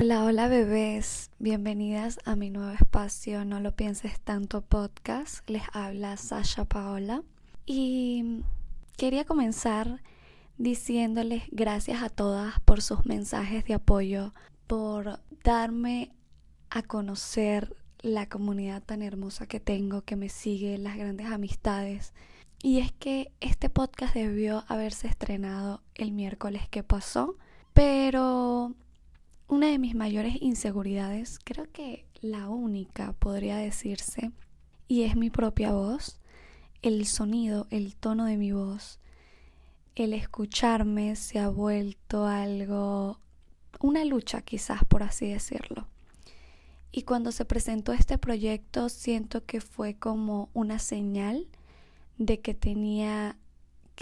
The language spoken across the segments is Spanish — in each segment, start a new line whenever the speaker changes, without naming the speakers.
Hola, hola bebés, bienvenidas a mi nuevo espacio No lo pienses tanto podcast. Les habla Sasha Paola y quería comenzar diciéndoles gracias a todas por sus mensajes de apoyo, por darme a conocer la comunidad tan hermosa que tengo, que me sigue, las grandes amistades. Y es que este podcast debió haberse estrenado el miércoles que pasó, pero una de mis mayores inseguridades, creo que la única podría decirse, y es mi propia voz, el sonido, el tono de mi voz, el escucharme se ha vuelto algo, una lucha quizás por así decirlo. Y cuando se presentó este proyecto siento que fue como una señal de que tenía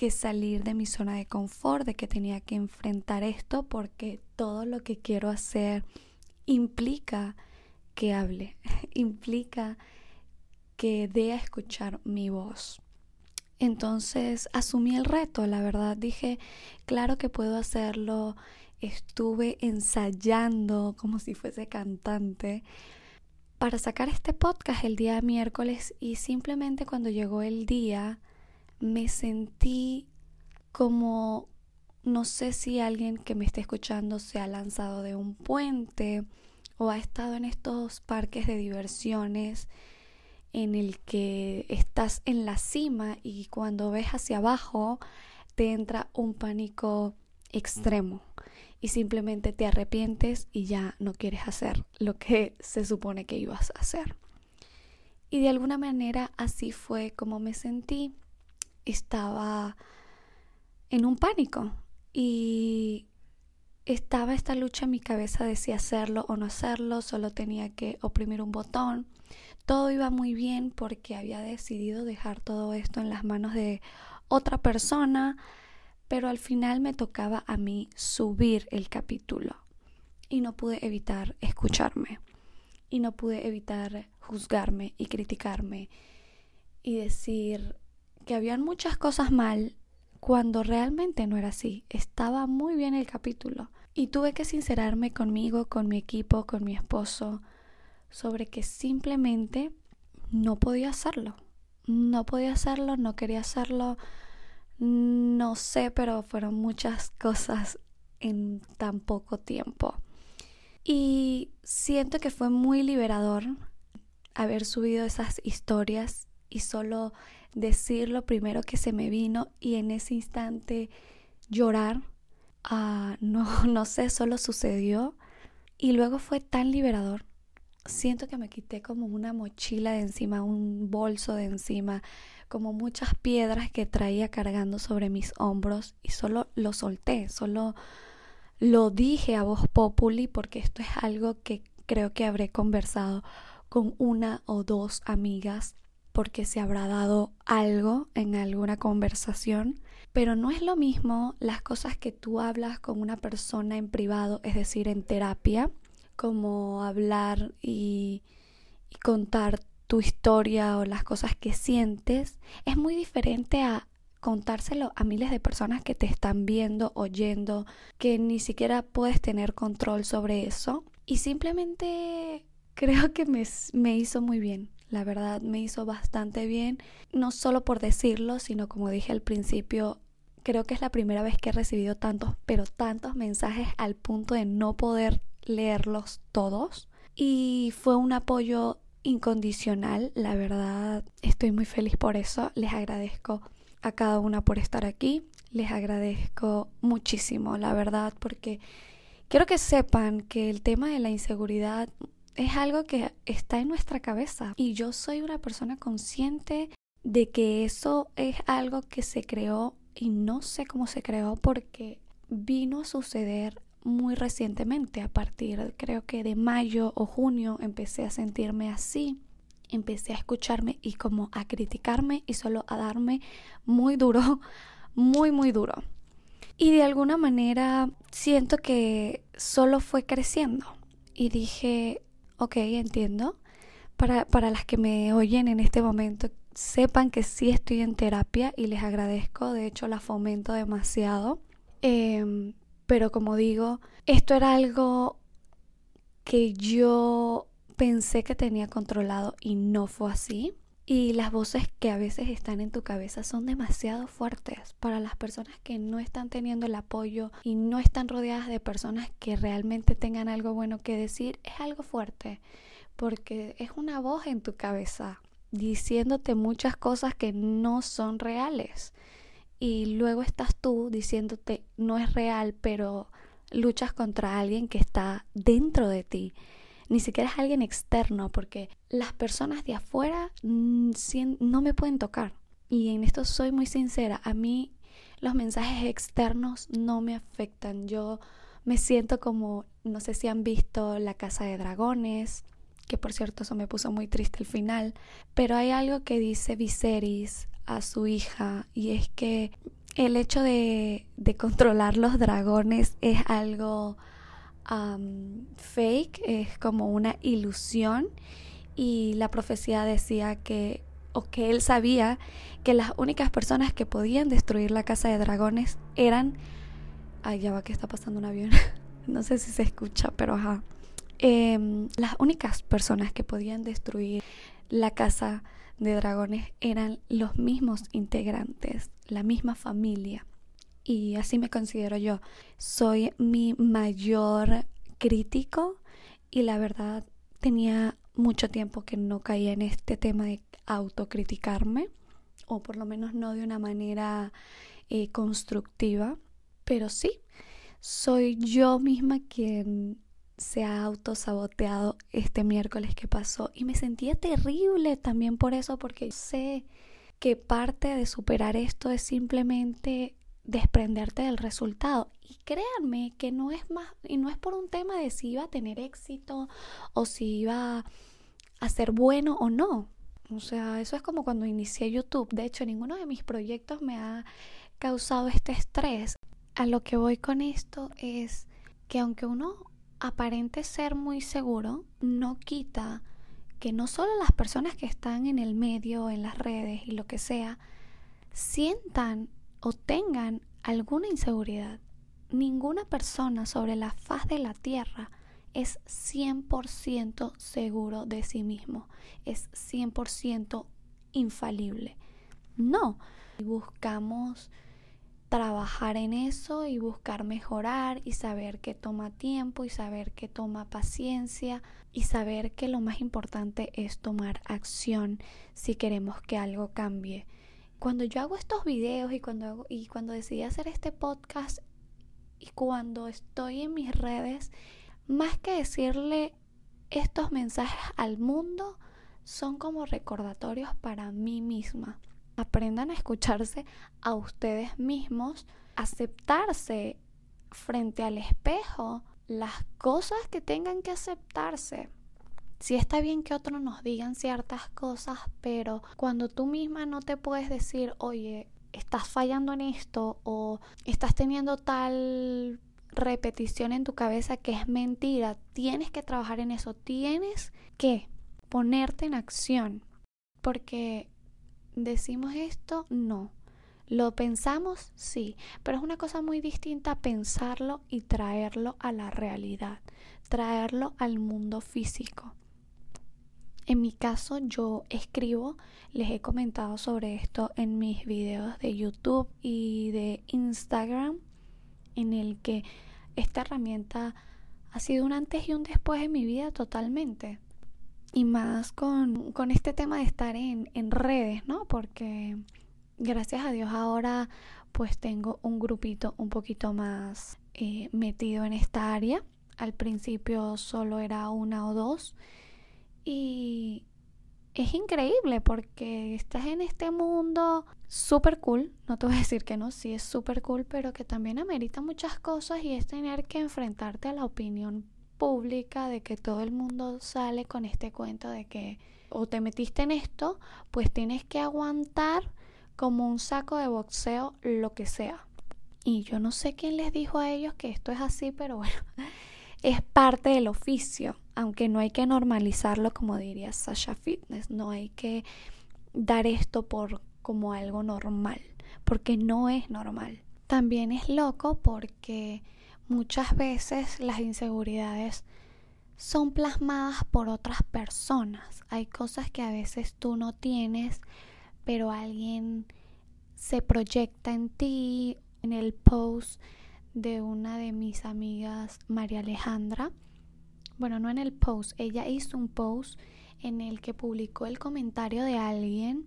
que salir de mi zona de confort, de que tenía que enfrentar esto porque todo lo que quiero hacer implica que hable, implica que dé a escuchar mi voz. Entonces asumí el reto, la verdad dije, claro que puedo hacerlo, estuve ensayando como si fuese cantante para sacar este podcast el día miércoles y simplemente cuando llegó el día me sentí como no sé si alguien que me esté escuchando se ha lanzado de un puente o ha estado en estos parques de diversiones en el que estás en la cima y cuando ves hacia abajo te entra un pánico extremo y simplemente te arrepientes y ya no quieres hacer lo que se supone que ibas a hacer. Y de alguna manera así fue como me sentí. Estaba en un pánico y estaba esta lucha en mi cabeza de si hacerlo o no hacerlo, solo tenía que oprimir un botón. Todo iba muy bien porque había decidido dejar todo esto en las manos de otra persona, pero al final me tocaba a mí subir el capítulo y no pude evitar escucharme y no pude evitar juzgarme y criticarme y decir que habían muchas cosas mal cuando realmente no era así. Estaba muy bien el capítulo y tuve que sincerarme conmigo, con mi equipo, con mi esposo, sobre que simplemente no podía hacerlo. No podía hacerlo, no quería hacerlo, no sé, pero fueron muchas cosas en tan poco tiempo. Y siento que fue muy liberador haber subido esas historias y solo decir lo primero que se me vino y en ese instante llorar. Ah, no, no sé, solo sucedió. Y luego fue tan liberador. Siento que me quité como una mochila de encima, un bolso de encima, como muchas piedras que traía cargando sobre mis hombros y solo lo solté, solo lo dije a voz populi porque esto es algo que creo que habré conversado con una o dos amigas porque se habrá dado algo en alguna conversación, pero no es lo mismo las cosas que tú hablas con una persona en privado, es decir, en terapia, como hablar y, contar tu historia o las cosas que sientes es muy diferente a contárselo a miles de personas que te están viendo, oyendo, que ni siquiera puedes tener control sobre eso. Y simplemente creo que me, me, hizo muy bien. La verdad, me hizo bastante bien. No solo por decirlo, sino como dije al principio, creo que es la primera vez que he recibido tantos, pero tantos mensajes al punto de no poder leerlos todos. Y fue un apoyo incondicional. La verdad, estoy muy feliz por eso. Les agradezco a cada una por estar aquí. Les agradezco muchísimo, la verdad, porque quiero que sepan que el tema de la inseguridad es algo que está en nuestra cabeza y yo soy una persona consciente de que eso es algo que se creó y no sé cómo se creó porque vino a suceder muy recientemente, a partir creo que de mayo o junio empecé a sentirme así, empecé a escucharme y como a criticarme y solo a darme muy duro, muy, muy duro. Y de alguna manera siento que solo fue creciendo y dije, ok, entiendo. Para, para las que me oyen en este momento, sepan que sí estoy en terapia y les agradezco, de hecho la fomento demasiado. Eh, Pero como digo, esto era algo que yo pensé que tenía controlado y no fue así. Y las voces que a veces están en tu cabeza son demasiado fuertes para las personas que no están teniendo el apoyo y no están rodeadas de personas que realmente tengan algo bueno que decir. Es algo fuerte porque es una voz en tu cabeza diciéndote muchas cosas que no son reales. Y luego estás tú diciéndote no es real, pero luchas contra alguien que está dentro de ti ni siquiera es alguien externo, porque las personas de afuera mm, no me pueden tocar. Y en esto soy muy sincera, a mí los mensajes externos no me afectan. Yo me siento como, no sé si han visto La Casa de Dragones, que por cierto eso me puso muy triste el final, pero hay algo que dice Viserys a su hija y es que el hecho de, de controlar los dragones es algo fake, es como una ilusión y la profecía decía que, o que él sabía que las únicas personas que podían destruir la casa de dragones eran... Ay, ya va que está pasando un avión. no sé si se escucha, pero ajá. Em, las únicas personas que podían destruir la casa de dragones eran los mismos integrantes, la misma familia y así me considero yo. Soy mi mayor crítico y la verdad tenía mucho tiempo que no caía en este tema de autocriticarme o por lo menos no de una manera eh, constructiva, pero sí, soy yo misma quien se ha autosaboteado este miércoles que pasó y me sentía terrible también por eso porque sé que parte de superar esto es simplemente desprenderte del resultado. Y créanme que no es más, y no es por un tema de si iba a tener éxito o si iba a ser bueno o no. O sea, eso es como cuando inicié YouTube. De hecho, ninguno de mis proyectos me ha causado este estrés. A lo que voy con esto es que aunque uno aparente ser muy seguro, no quita que no solo las personas que están en el medio, en las redes y lo que sea, sientan o tengan alguna inseguridad, ninguna persona sobre la faz de la tierra es 100% seguro de sí mismo, es 100% infalible. No, buscamos trabajar en eso y buscar mejorar y saber que toma tiempo y saber que toma paciencia y saber que lo más importante es tomar acción si queremos que algo cambie cuando yo hago estos videos y cuando, y cuando decidí hacer este podcast y cuando estoy en mis redes, más que decirle estos mensajes al mundo, son como recordatorios para mí misma. Aprendan a escucharse a ustedes mismos, aceptarse frente al espejo las cosas que tengan que aceptarse. Sí está bien que otros nos digan ciertas cosas, pero cuando tú misma no te puedes decir, oye, estás fallando en esto o estás teniendo tal repetición en tu cabeza que es mentira, tienes que trabajar en eso, tienes que ponerte en acción, porque decimos esto, no. Lo pensamos, sí, pero es una cosa muy distinta pensarlo y traerlo a la realidad, traerlo al mundo físico. En mi caso yo escribo, les he comentado sobre esto en mis videos de YouTube y de Instagram, en el que esta herramienta ha sido un antes y un después en mi vida totalmente. Y más con, con este tema de estar en, en redes, ¿no? Porque gracias a Dios ahora pues tengo un grupito un poquito más eh, metido en esta área. Al principio solo era una o dos y es increíble porque estás en este mundo súper cool, no te voy a decir que no, sí es súper cool, pero que también amerita muchas cosas y es tener que enfrentarte a la opinión pública de que todo el mundo sale con este cuento de que o te metiste en esto, pues tienes que aguantar como un saco de boxeo lo que sea. Y yo no sé quién les dijo a ellos que esto es así, pero bueno, es parte del oficio, aunque no hay que normalizarlo como diría Sasha Fitness, no hay que dar esto por como algo normal, porque no es normal. También es loco porque muchas veces las inseguridades son plasmadas por otras personas. Hay cosas que a veces tú no tienes, pero alguien se proyecta en ti. En el post de una de mis amigas, María Alejandra, bueno, no en el post, ella hizo un post en el que publicó el comentario de alguien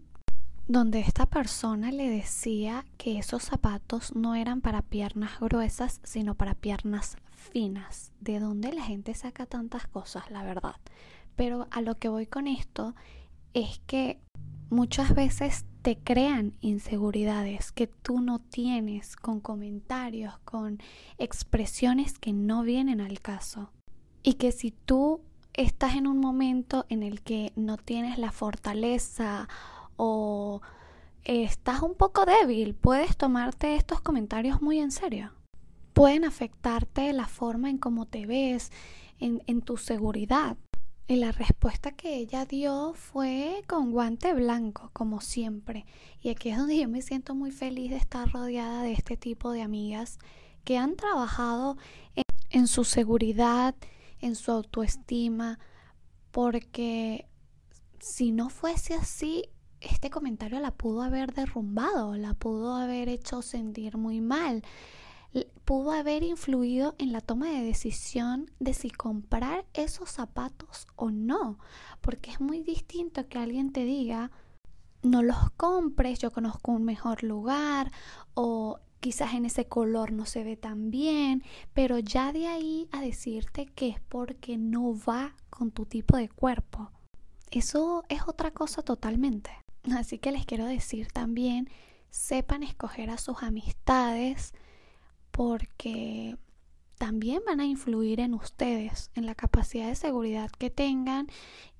donde esta persona le decía que esos zapatos no eran para piernas gruesas, sino para piernas finas. ¿De dónde la gente saca tantas cosas, la verdad? Pero a lo que voy con esto es que muchas veces te crean inseguridades que tú no tienes con comentarios, con expresiones que no vienen al caso. Y que si tú estás en un momento en el que no tienes la fortaleza o estás un poco débil, puedes tomarte estos comentarios muy en serio. Pueden afectarte la forma en cómo te ves, en, en tu seguridad. Y la respuesta que ella dio fue con guante blanco, como siempre. Y aquí es donde yo me siento muy feliz de estar rodeada de este tipo de amigas que han trabajado en, su seguridad, en su autoestima, porque si no fuese así, este comentario la pudo haber derrumbado, la pudo haber hecho sentir muy mal, pudo haber influido en la toma de decisión de si comprar esos zapatos o no, porque es muy distinto que alguien te diga, no los compres, yo conozco un mejor lugar o quizás en ese color no se ve tan bien, pero ya de ahí a decirte que es porque no va con tu tipo de cuerpo. Eso es otra cosa totalmente. Así que les quiero decir también, sepan escoger a sus amistades porque también van a influir en ustedes, en la capacidad de seguridad que tengan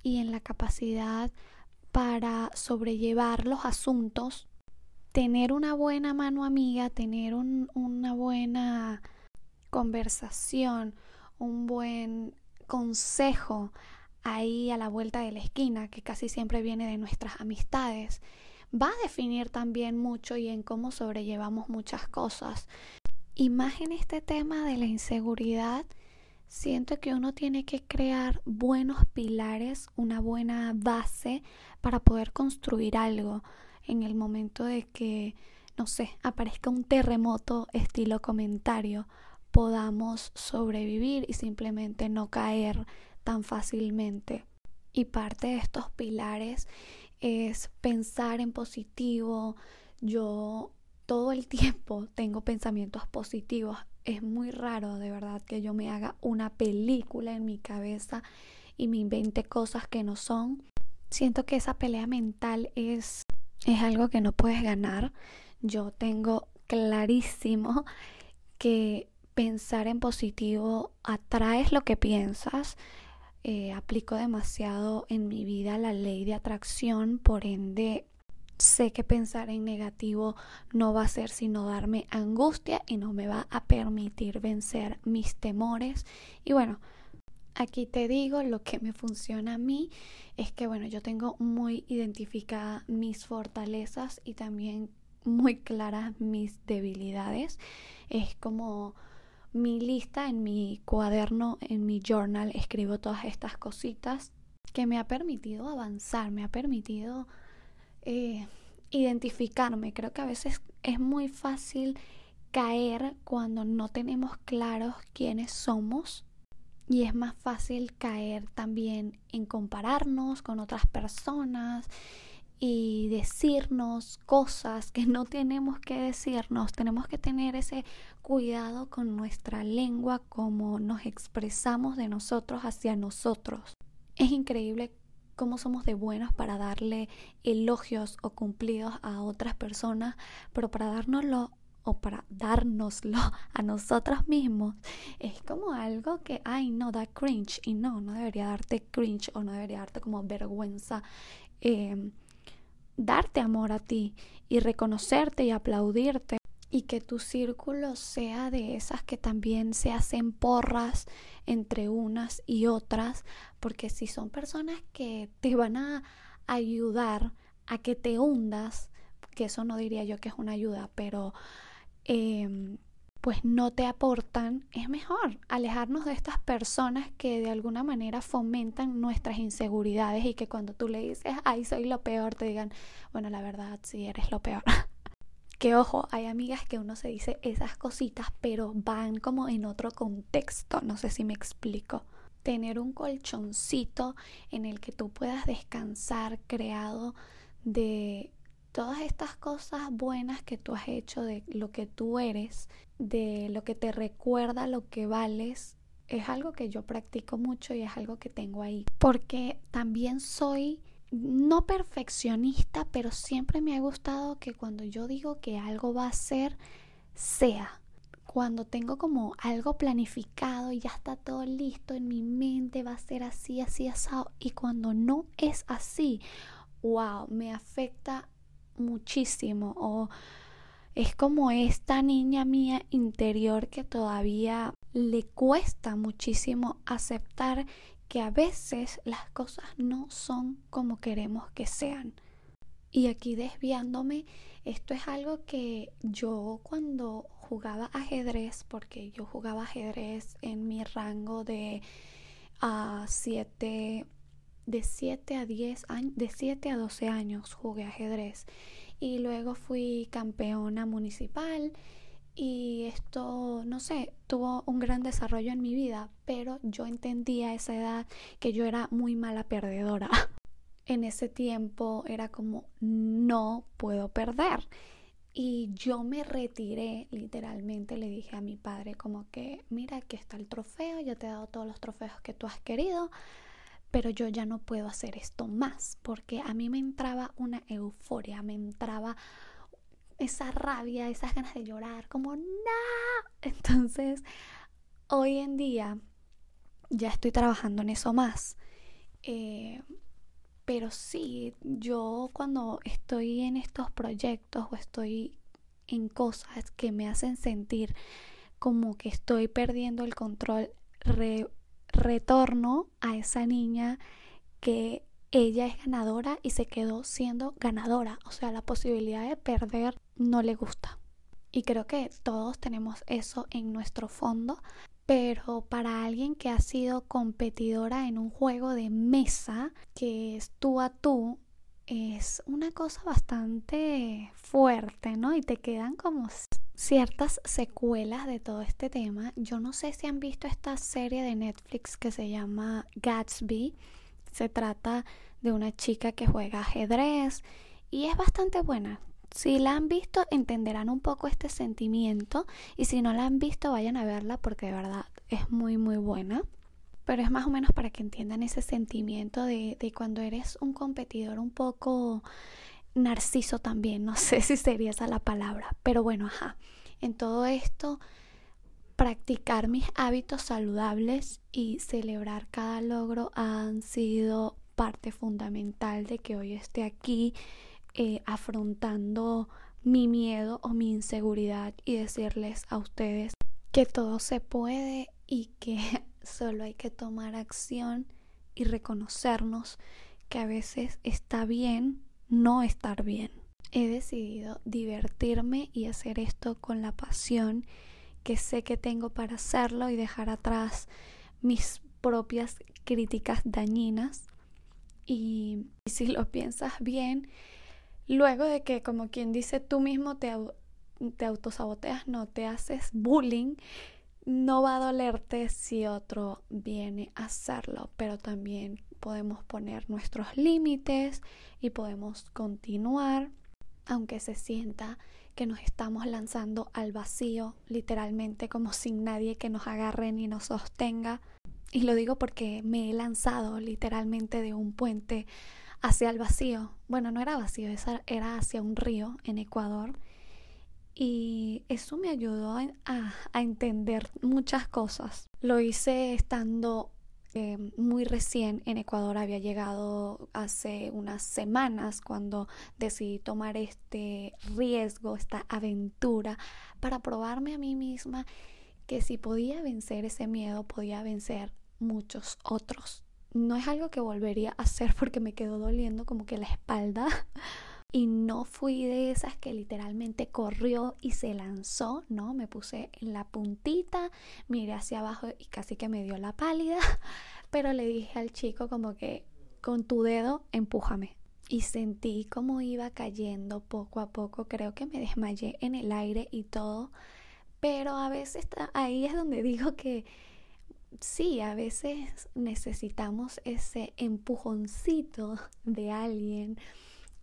y en la capacidad para sobrellevar los asuntos tener una buena mano amiga, tener una buena conversación, un buen consejo ahí a la vuelta de la esquina, que casi siempre viene de nuestras amistades, va a definir también mucho y en cómo sobrellevamos muchas cosas. Y más en este tema de la inseguridad, siento que uno tiene que crear buenos pilares, una buena base para poder construir algo en el momento de que, no sé, aparezca un terremoto estilo comentario, podamos sobrevivir y simplemente no caer tan fácilmente. Y parte de estos pilares es pensar en positivo. Yo todo el tiempo tengo pensamientos positivos. Es muy raro, de verdad, que yo me haga una película en mi cabeza y me invente cosas que no son. Siento que esa pelea mental es es algo que no puedes ganar. Yo tengo clarísimo que pensar en positivo atraes lo que piensas. Eh, aplico demasiado en mi vida la ley de atracción, por ende sé que pensar en negativo no va a ser sino darme angustia y no me va a permitir vencer mis temores. Y bueno, Aquí te digo lo que me funciona a mí es que bueno, yo tengo muy identificadas mis fortalezas y también muy claras mis debilidades. Es como mi lista en mi cuaderno, en mi journal, escribo todas estas cositas que me ha permitido avanzar, me ha permitido eh, identificarme. Creo que a veces es muy fácil caer cuando no tenemos claros quiénes somos y es más fácil caer también en compararnos con otras personas y decirnos cosas que no tenemos que decirnos. Tenemos que tener ese cuidado con nuestra lengua, como nos expresamos de nosotros hacia nosotros. Es increíble cómo somos de buenos para darle elogios o cumplidos a otras personas, pero para dárnoslo o para dárnoslo a nosotros mismos es como algo que, ay, no, da cringe y no, no debería darte cringe o no debería darte como vergüenza. Em, darte amor a ti y reconocerte y aplaudirte y que tu círculo sea de esas que también se hacen porras entre unas y otras, porque si son personas que te van a ayudar a que te hundas, que eso no diría yo que es una ayuda, pero Em, pues no te aportan, es mejor alejarnos de estas personas que de alguna manera fomentan nuestras inseguridades y que cuando tú le dices, ay, soy lo peor, te digan, bueno, la verdad, sí, eres lo peor. que ojo, hay amigas que uno se dice esas cositas, pero van como en otro contexto, no sé si me explico. Tener un colchoncito en el que tú puedas descansar creado de todas estas cosas buenas que tú has hecho, de lo que tú eres, de lo que te recuerda lo que vales, es algo que yo practico mucho y es algo que tengo ahí. Porque también soy no perfeccionista, pero siempre me ha gustado que cuando yo digo que algo va a ser, sea. Cuando tengo como algo planificado y ya está todo listo en mi mente, va a ser así, así, asado. Y cuando no es así, wow, me afecta muchísimo o es como esta niña mía interior que todavía le cuesta muchísimo aceptar que a veces las cosas no son como queremos que sean. Y aquí desviándome, esto es algo que yo cuando jugaba ajedrez, porque yo jugaba ajedrez en mi rango de a 7 de 7 a 10 años, de 7 a 12 años jugué ajedrez y luego fui campeona municipal y esto, no sé, tuvo un gran desarrollo en mi vida, pero yo entendía a esa edad que yo era muy mala perdedora. en ese tiempo era como, no puedo perder. Y yo me retiré, literalmente le dije a mi padre como que, mira, aquí está el trofeo, yo te he dado todos los trofeos que tú has querido, pero yo ya no puedo hacer esto más porque a mí me entraba una euforia, me entraba esa rabia, esas ganas de llorar, como no. Entonces, hoy en día ya estoy trabajando en eso más. Eh, pero sí, yo cuando estoy en estos proyectos o estoy en cosas que me hacen sentir como que estoy perdiendo el control, retorno a esa niña que ella es ganadora y se quedó siendo ganadora. O sea, la posibilidad de perder no le gusta. Y creo que todos tenemos eso en nuestro fondo. Pero para alguien que ha sido competidora en un juego de mesa, que es tú a tú, es una cosa bastante fuerte, ¿no? Y te quedan como ciertas secuelas de todo este tema. Yo no sé si han visto esta serie de Netflix que se llama Gatsby. Se trata de una chica que juega ajedrez y es bastante buena. Si la han visto entenderán un poco este sentimiento y si no la han visto vayan a verla porque de verdad es muy muy buena pero es más o menos para que entiendan ese sentimiento de, de cuando eres un competidor un poco narciso también, no sé si sería esa la palabra, pero bueno, ajá, en todo esto practicar mis hábitos saludables y celebrar cada logro han sido parte fundamental de que hoy esté aquí eh, afrontando mi miedo o mi inseguridad y decirles a ustedes que todo se puede y que solo hay que tomar acción y reconocernos que a veces está bien no estar bien. He decidido divertirme y hacer esto con la pasión que sé que tengo para hacerlo y dejar atrás mis propias críticas dañinas. Y, si lo piensas bien, luego de que, como quien dice, tú mismo te, te autosaboteas, no te haces bullying, no va a dolerte si otro viene a hacerlo, pero también podemos poner nuestros límites y podemos continuar, aunque se sienta que nos estamos lanzando al vacío, literalmente como sin nadie que nos agarre ni nos sostenga. Y lo digo porque me he lanzado literalmente de un puente hacia el vacío. Bueno, no era vacío, era hacia un río en Ecuador y eso me ayudó a, entender muchas cosas. Lo hice estando eh, muy recién en Ecuador, había llegado hace unas semanas cuando decidí tomar este riesgo, esta aventura, para probarme a mí misma que si podía vencer ese miedo, podía vencer muchos otros. No es algo que volvería a hacer porque me quedó doliendo como que la espalda y no fui de esas que literalmente corrió y se lanzó, ¿no? Me puse en la puntita, miré hacia abajo y casi que me dio la pálida, pero le dije al chico como que con tu dedo empújame. Y sentí como iba cayendo poco a poco, creo que me desmayé en el aire y todo, pero a veces ahí es donde digo que sí, a veces necesitamos ese empujoncito de alguien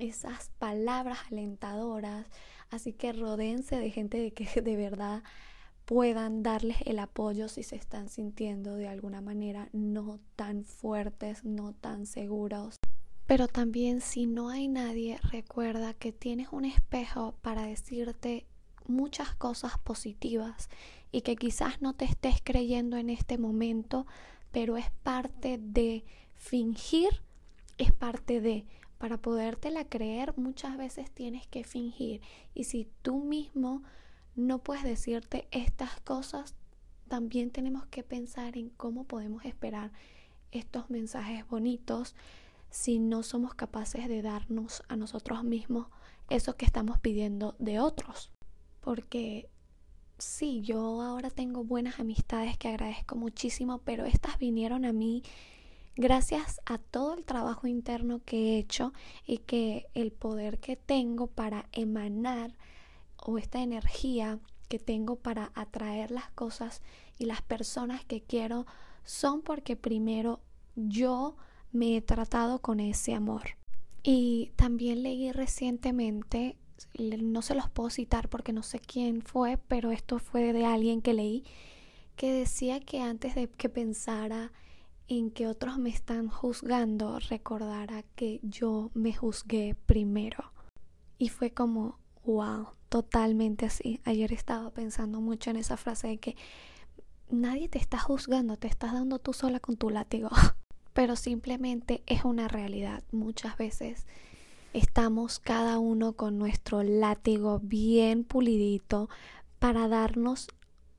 esas palabras alentadoras. Así que rodeense de gente de que de verdad puedan darles el apoyo si se están sintiendo de alguna manera no tan fuertes, no tan seguros. Pero también si no hay nadie, recuerda que tienes un espejo para decirte muchas cosas positivas y que quizás no te estés creyendo en este momento, pero es parte de fingir, es parte de para podértela creer muchas veces tienes que fingir. Y si tú mismo no puedes decirte estas cosas, también tenemos que pensar en cómo podemos esperar estos mensajes bonitos si no somos capaces de darnos a nosotros mismos eso que estamos pidiendo de otros. Porque sí, yo ahora tengo buenas amistades que agradezco muchísimo, pero estas vinieron a mí gracias a todo el trabajo interno que he hecho y que el poder que tengo para emanar o esta energía que tengo para atraer las cosas y las personas que quiero son porque primero yo me he tratado con ese amor. Y también leí recientemente, no se los puedo citar porque no sé quién fue, pero esto fue de alguien que leí, que decía que antes de que pensara en que otros me están juzgando, recordara que yo me juzgué primero. Y fue como, wow, totalmente así. Ayer estaba pensando mucho en esa frase de que nadie te está juzgando, te estás dando tú sola con tu látigo. Pero simplemente es una realidad. Muchas veces estamos cada uno con nuestro látigo bien pulidito para darnos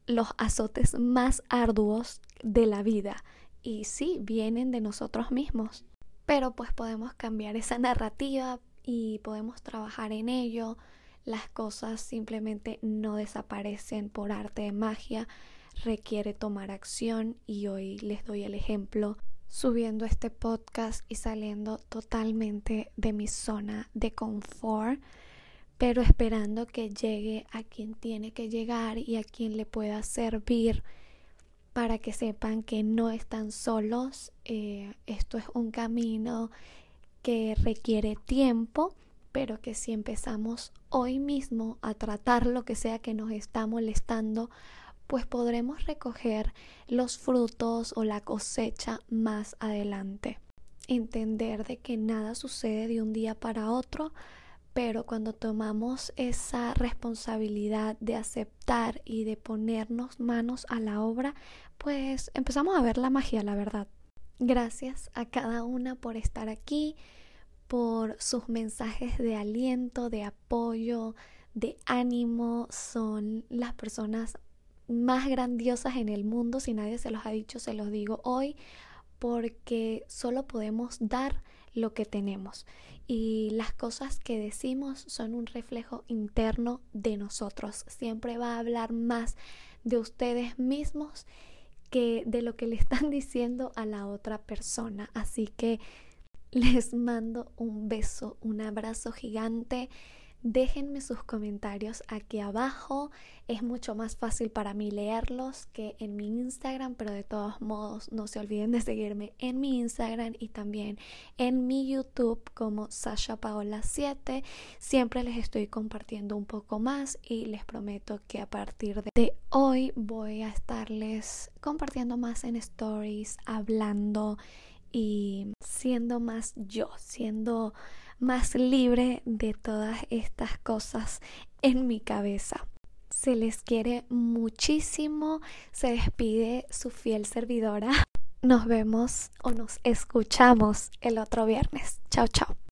los azotes más arduos de la vida y sí, vienen de nosotros mismos. Pero pues podemos cambiar esa narrativa y podemos trabajar en ello. Las cosas simplemente no desaparecen por arte de magia, requiere tomar acción y hoy les doy el ejemplo subiendo este podcast y saliendo totalmente de mi zona de confort, pero esperando que llegue a quien tiene que llegar y a quien le pueda servir para que sepan que no están solos. Eh, esto es un camino que requiere tiempo, pero que si empezamos hoy mismo a tratar lo que sea que nos está molestando, pues podremos recoger los frutos o la cosecha más adelante. Entender de que nada sucede de un día para otro, pero cuando tomamos esa responsabilidad de aceptar y de ponernos manos a la obra, pues empezamos a ver la magia, la verdad. Gracias a cada una por estar aquí, por sus mensajes de aliento, de apoyo, de ánimo. Son las personas más grandiosas en el mundo. Si nadie se los ha dicho, se los digo hoy, porque solo podemos dar lo que tenemos y las cosas que decimos son un reflejo interno de nosotros. Siempre va a hablar más de ustedes mismos que de lo que le están diciendo a la otra persona. Así que les mando un beso, un abrazo gigante Déjenme sus comentarios aquí abajo. Es mucho más fácil para mí leerlos que en mi Instagram, pero de todos modos no se olviden de seguirme en mi Instagram y también en mi YouTube como Sasha Paola 7. Siempre les estoy compartiendo un poco más y les prometo que a partir de hoy voy a estarles compartiendo más en stories, hablando y siendo más yo, siendo más libre de todas estas cosas en mi cabeza. Se les quiere muchísimo. Se despide su fiel servidora. Nos vemos o nos escuchamos el otro viernes. Chao, chao.